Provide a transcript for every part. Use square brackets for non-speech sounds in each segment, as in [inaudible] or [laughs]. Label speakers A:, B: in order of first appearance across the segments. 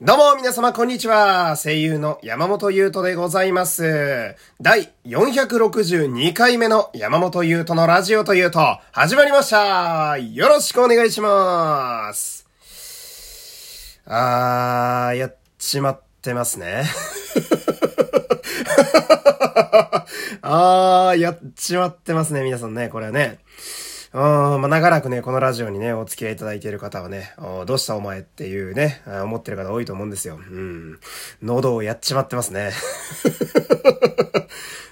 A: どうも皆様こんにちは。声優の山本優斗でございます。第462回目の山本優斗のラジオというと始まりました。よろしくお願いします。あー、やっちまってますね。[laughs] あー、やっちまってますね、皆さんね、これはね。うん、まあ、長らくね、このラジオにね、お付き合いいただいている方はね、どうしたお前っていうね、思ってる方多いと思うんですよ。うん。喉をやっちまってますね。[laughs]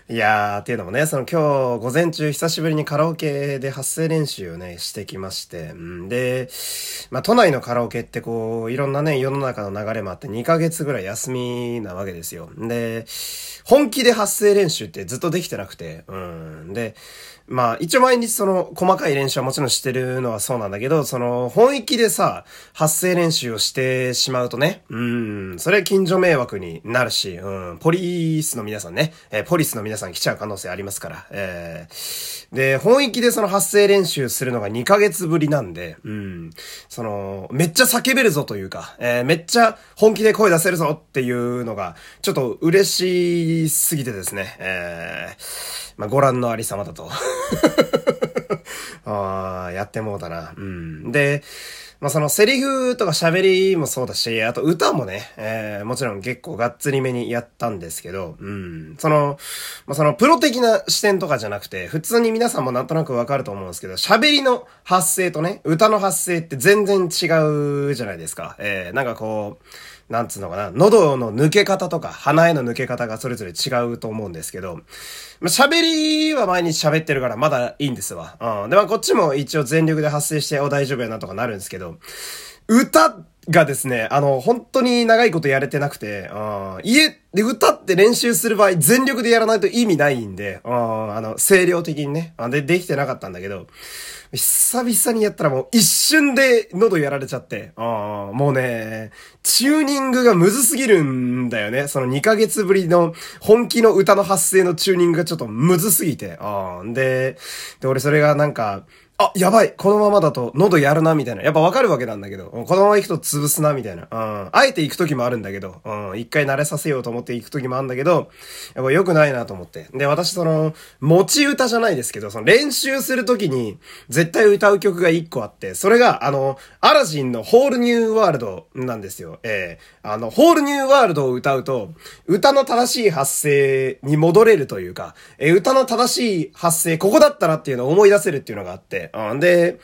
A: いやー、っていうのもね、その今日午前中久しぶりにカラオケで発声練習をね、してきまして、ん、で、まあ、都内のカラオケってこう、いろんなね、世の中の流れもあって2ヶ月ぐらい休みなわけですよ。で、本気で発声練習ってずっとできてなくて、うん。で、まあ、一応毎日その、細かい練習はもちろんしてるのはそうなんだけど、その、本気でさ、発声練習をしてしまうとね、うん、それ近所迷惑になるし、うん、ポリースの皆さんね、えーポリスの皆さん来ちゃう可能性ありますから、えーで、本気でその発声練習するのが2ヶ月ぶりなんで、うん、その、めっちゃ叫べるぞというか、えーめっちゃ本気で声出せるぞっていうのが、ちょっと嬉しすぎてですね、えーまあ、ご覧のありさまだと。[laughs] あーやってもうたな。うん。で、まあ、そのセリフとか喋りもそうだし、あと歌もね、えー、もちろん結構がっつりめにやったんですけど、うん。その、まあ、そのプロ的な視点とかじゃなくて、普通に皆さんもなんとなくわかると思うんですけど、喋りの発声とね、歌の発声って全然違うじゃないですか。えー、なんかこう、なんつうのかな、喉の抜け方とか、鼻への抜け方がそれぞれ違うと思うんですけど、まあ、喋りは毎日喋ってるからまだいいんですわ。うん。で、まあこっちも一応全力で発声して、お大丈夫やなとかなるんですけど、歌がですね、あの、本当に長いことやれてなくて、うん、家で歌って練習する場合、全力でやらないと意味ないんで、うん、あの、声量的にね、で、できてなかったんだけど、久々にやったらもう一瞬で喉やられちゃって、あもうね、チューニングがむずすぎるんだよね。その2ヶ月ぶりの本気の歌の発声のチューニングがちょっとむずすぎて、あで、で、俺それがなんか、あ、やばいこのままだと喉やるな、みたいな。やっぱわかるわけなんだけど、このまま行くと潰すな、みたいな。うん。あえて行く時もあるんだけど、うん。一回慣れさせようと思って行く時もあるんだけど、やっぱ良くないなと思って。で、私その、持ち歌じゃないですけど、その練習する時に、絶対歌う曲が一個あって、それが、あの、アラジンのホールニューワールドなんですよ。ええあの、ホールニューワールドを歌うと、歌の正しい発声に戻れるというか、え歌の正しい発声、ここだったなっていうのを思い出せるっていうのがあって、うん、で、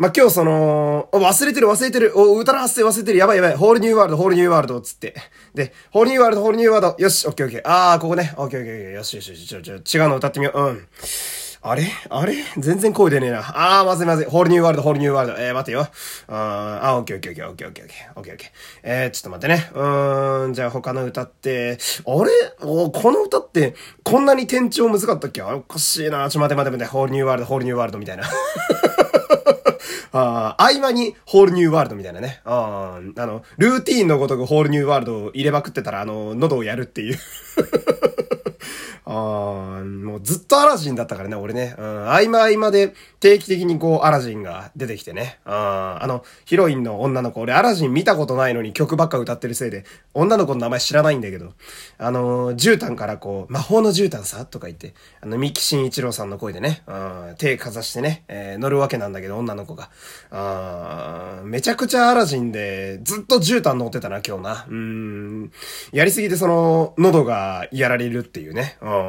A: まあ、今日その、忘れてる忘れてる、お、歌の発声忘れてる、やばいやばい、ホールニューワールド、ホールニューワールド、つって。で、ホールニューワールド、ホールニューワールド、よし、オッケーオッケー。あー、ここね、オッケーオッケーオッケー、よしよしよし、ちょ、ちょ、違うの歌ってみよう。うん。あれ？あれ？全然声出ねえな。あー、まずいまずい。ホールニューワールド、ホールニューワールド。えー、待てよ。あー、あー、オッケーオッケーオッケーオッケーオッケーオッケーオッケー。えー、ちょっと待ってね。うーん、じゃあ他の歌って、あれ？おこの歌って、こんなに転調難かったっけ？おかしいな。ちょっと、待て待て待て。ホールニューワールド、ホールニューワールドみたいな。[laughs] ああ、合間にホールニューワールドみたいなね。ああ、あの、ルーティーンのごとくホールニューワールドを入れまくってたら、あの、喉をやるっていうああ、もうずっとアラジンだったからね、俺ね。うん、合間合間で定期的にこう、アラジンが出てきてね。ああ、あの、ヒロインの女の子、俺アラジン見たことないのに曲ばっか歌ってるせいで、女の子の名前知らないんだけど、あの、絨毯からこう、魔法の絨毯さとか言って、あの、三木慎一郎さんの声でね、うん、手かざしてね、えー乗るわけなんだけど、女の子が。あめちゃくちゃアラジンで、ずっと絨毯乗ってたな、今日な。うん。やりすぎてその、喉がやられるっていうね。うん。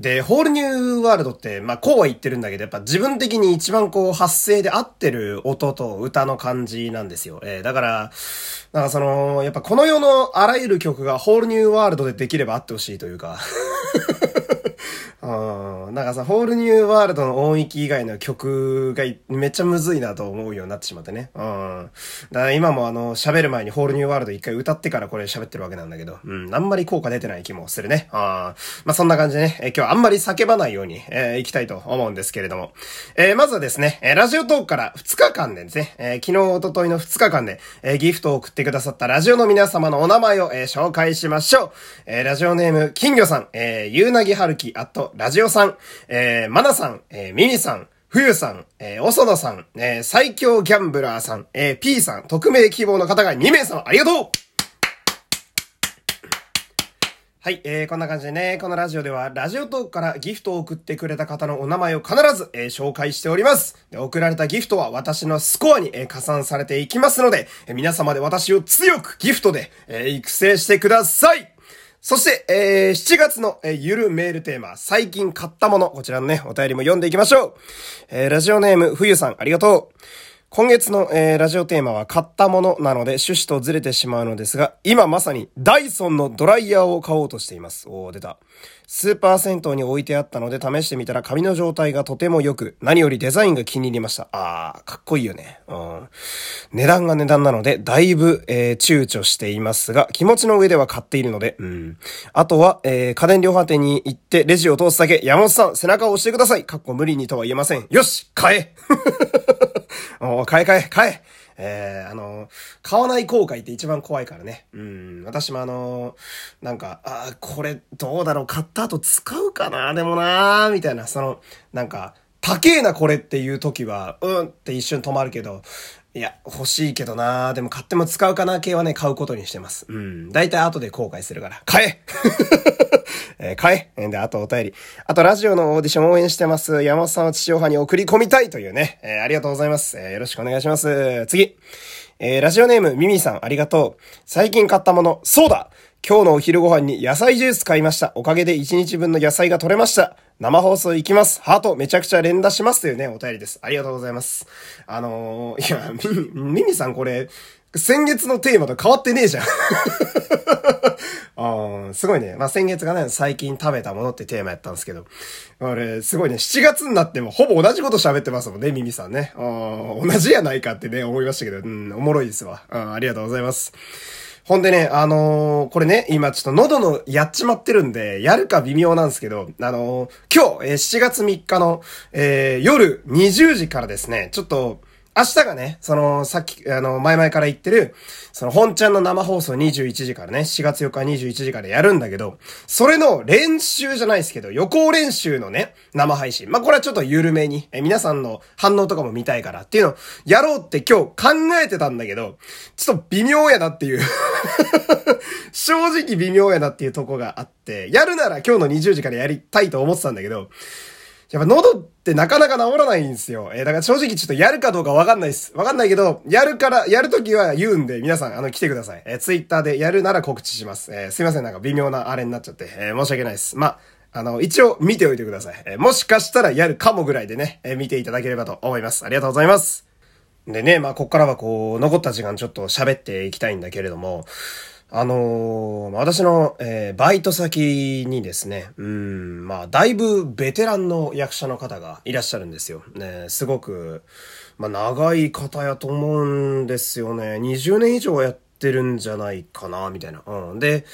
A: で、ホールニューワールドって、まあ、こうは言ってるんだけど、やっぱ自分的に一番こう、発声で合ってる音と歌の感じなんですよ。えーだから、なんかその、やっぱこの世のあらゆる曲がホールニューワールドでできればあってほしいというか。うん。なんかさ、ホールニューワールドの音域以外の曲がめっちゃむずいなと思うようになってしまってね。うん。だから今もあの、喋る前にホールニューワールド一回歌ってからこれ喋ってるわけなんだけど、うん。あんまり効果出てない気もするね。あまあそんな感じでね、え今日はあんまり叫ばないように、えー行きたいと思うんですけれども。えーまずはですね、えラジオトークから2日間でですね、えー昨日、おとといの2日間で、えギフトを送ってくださったラジオの皆様のお名前を、え紹介しましょう。えラジオネーム、金魚さん、えー、ゆうなぎはるき、あと、ラジオさん、えー、まなさん、えー、みみさん、冬さん、えー、おそのさん、えー、最強ギャンブラーさん、えー、P さん、匿名希望の方が2名様、ありがとうはい、えー、こんな感じでね、このラジオでは、ラジオトークからギフトを送ってくれた方のお名前を必ず、えー、紹介しております。で送られたギフトは私のスコアに、えー、加算されていきますので、えー、皆様で私を強くギフトで、えー、育成してくださいそして、えー、7月の、えー、ゆるメールテーマ、最近買ったもの、こちらのね、お便りも読んでいきましょう。えー、ラジオネーム、冬さん、ありがとう。今月の、えー、ラジオテーマは買ったものなので趣旨とずれてしまうのですが、今まさにダイソンのドライヤーを買おうとしています。おー、出た。スーパー銭湯に置いてあったので試してみたら髪の状態がとても良く、何よりデザインが気に入りました。あー、かっこいいよね。うん。値段が値段なので、だいぶ、えー、躊躇していますが、気持ちの上では買っているので、うん。あとは、えー、家電量販店に行ってレジを通すだけ、山本さん、背中を押してください。かっこ無理にとは言えません。よし買え [laughs] [laughs] お買え買え買え。えー、あの、買わない後悔って一番怖いからね。うん。私もあの、なんか、あこれどうだろう。買った後使うかな？でもなー。みたいな、その、なんか、高えなこれっていう時は、うんって一瞬止まるけど、いや、欲しいけどなでも買っても使うかな系はね、買うことにしてます。うん。だいたい後で後悔するから。買え [laughs] えー、買えで、あとお便り。あと、ラジオのオーディション応援してます。山本さんを地上波に送り込みたいというね。えー、ありがとうございます。えー、よろしくお願いします。次。えー、ラジオネーム、ミミさん、ありがとう。最近買ったもの、そうだ今日のお昼ご飯に野菜ジュース買いました。おかげで1日分の野菜が取れました。生放送行きます。ハートめちゃくちゃ連打しますというね、お便りです。ありがとうございます。あのー、いや、ミミ、ミさんこれ、先月のテーマと変わってねえじゃん [laughs] あすごいね。まあ、先月がね、最近食べたものってテーマやったんですけど、俺、すごいね、7月になってもほぼ同じこと喋ってますもんね、ミミさんね。あ同じやないかってね、思いましたけど、うん、おもろいですわ。あありがとうございます。ほんでね、あのー、これね、今ちょっと喉のやっちまってるんで、やるか微妙なんですけど、あのー、今日、えー、7月3日の、え、夜20時からですね、ちょっと、明日がね、その、さっき、あの、前々から言ってる、その、本ちゃんの生放送21時からね、4月4日21時からやるんだけど、それの練習じゃないですけど、予行練習のね、生配信。まあ、これはちょっと緩めに、え、皆さんの反応とかも見たいからっていうのを、やろうって今日考えてたんだけど、ちょっと微妙やなっていう [laughs] 正直微妙やなっていうとこがあって、やるなら今日の20時からやりたいと思ってたんだけど、やっぱ喉ってなかなか治らないんですよ。えー、だから正直ちょっとやるかどうかわかんないです。わかんないけど、やるから、やるときは言うんで、皆さん、あの、来てください。えー、ツイッターでやるなら告知します。えー、すいません、なんか微妙なあれになっちゃって、えー、申し訳ないです。まあ、の、一応見ておいてください。えー、もしかしたらやるかもぐらいでね、えー、見ていただければと思います。ありがとうございます。でね、まあ、こっからはこう、残った時間ちょっと喋っていきたいんだけれども、あのー、私の、えー、バイト先にですね、うん、まあ、だいぶベテランの役者の方がいらっしゃるんですよ。ね、すごく、まあ、長い方やと思うんですよね。20年以上やってるんじゃないかな、みたいな。うん。で、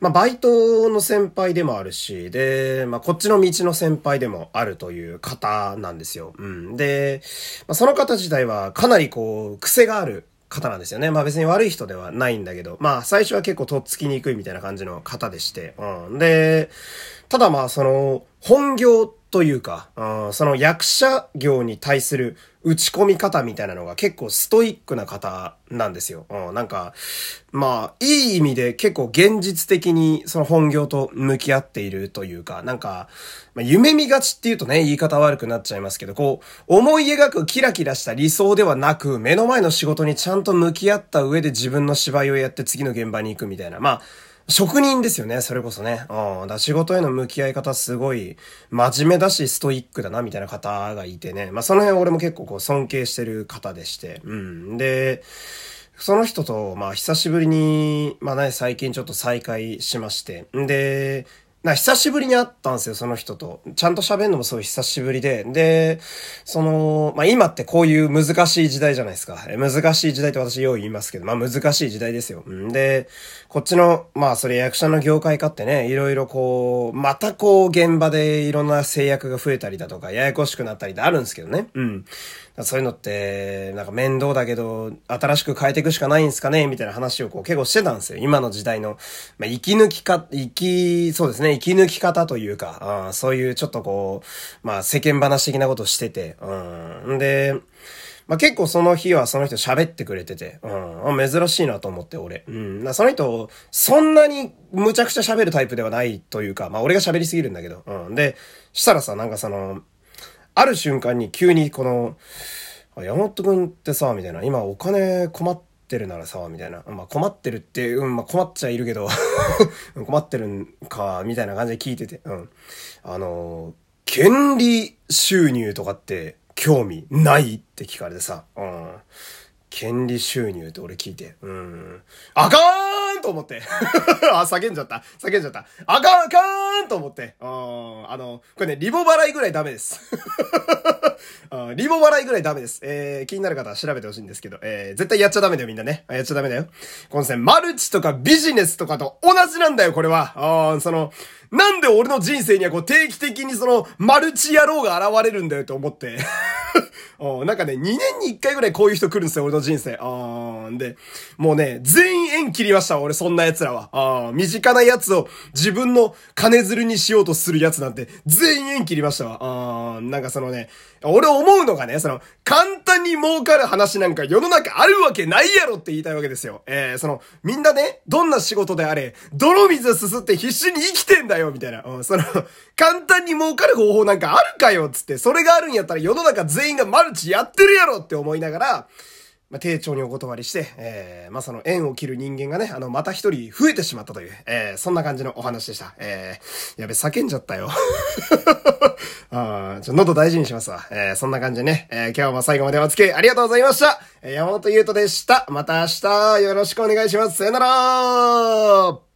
A: まあ、バイトの先輩でもあるし、で、まあ、こっちの道の先輩でもあるという方なんですよ。うん。で、まあ、その方自体はかなりこう、癖がある方なんですよね。まあ別に悪い人ではないんだけど、まあ最初は結構とっつきにくいみたいな感じの方でして、うん。で、ただまあその、本業というか、その役者業に対する打ち込み方みたいなのが結構ストイックな方なんですよ。なんか、まあ、いい意味で結構現実的にその本業と向き合っているというか、なんか、夢見がちっていうとね、言い方悪くなっちゃいますけど、こう、思い描くキラキラした理想ではなく、目の前の仕事にちゃんと向き合った上で自分の芝居をやって次の現場に行くみたいな。まあ、職人ですよね、それこそね。うん。だ仕事への向き合い方すごい真面目だしストイックだな、みたいな方がいてね。まあその辺俺も結構こう尊敬してる方でして。うん。で、その人と、まあ久しぶりに、まあね、最近ちょっと再会しまして。んで、な、久しぶりに会ったんですよ、その人と。ちゃんと喋るのもすごい久しぶりで。で、その、まあ、今ってこういう難しい時代じゃないですか。難しい時代って私よう言いますけど、まあ、難しい時代ですよ。んで、こっちの、まあ、それ役者の業界かってね、いろいろこう、またこう、現場でいろんな制約が増えたりだとか、ややこしくなったりってあるんですけどね。うん。そういうのって、なんか面倒だけど、新しく変えていくしかないんですかねみたいな話をこう結構してたんですよ。今の時代の、まあ、生き抜きか、生き、そうですね。息抜き方というか、あそういうちょっとこう、まあ世間話的なことしてて、うん。で、まあ、結構その日はその人喋ってくれてて、うん、珍しいなと思って俺。うん。その人、そんなにむちゃくちゃ喋るタイプではないというか、まあ俺が喋りすぎるんだけど、うん。で、したらさ、なんかその、ある瞬間に急にこの、山本くんってさ、みたいな、今お金困っててるならさ、みたいな。まあ困ってるって、うん、まあ困っちゃいるけど [laughs] 困ってるんか、みたいな感じで聞いてて、うん。あの、権利収入とかって興味ないって聞かれてさ、うん。権利収入って俺聞いて、うん。あかーんと思って。[laughs] あ、叫んじゃった。叫んじゃった。あかんあかーんと思って。うん。あの、これね、リボ払いぐらいダメです。[laughs] リボ払いぐらいダメです。えー、気になる方は調べてほしいんですけど、えー、絶対やっちゃダメだよみんなね。やっちゃダメだよ。この線、マルチとかビジネスとかと同じなんだよ、これは。あその、なんで俺の人生にはこう定期的にその、マルチ野郎が現れるんだよと思って。[laughs] なんかね、2年に1回ぐらいこういう人来るんですよ、俺の人生。あーんで、もうね、全員縁切りました、俺、そんな奴らは。ああ身近な奴を自分の金づるにしようとする奴なんて、全員縁切りましたわ。ああなんかそのね、俺思うのがね、その、簡単に儲かる話なんか世の中あるわけないやろって言いたいわけですよ。えー、その、みんなね、どんな仕事であれ、泥水すすって必死に生きてんだよ、みたいな。うん、その、簡単に儲かる方法なんかあるかよ、つって、それがあるんやったら世の中全員がマルチやってるやろって思いながら、まあ、丁重にお断りして、えー、まあ、その縁を切る人間がね、あの、また一人増えてしまったという、えー、そんな感じのお話でした。えー、やべ、叫んじゃったよ。[laughs] あちょ、喉大事にしますわ。えー、そんな感じでね、えー、今日も最後までお付き合いありがとうございました。え、山本優斗でした。また明日、よろしくお願いします。さよなら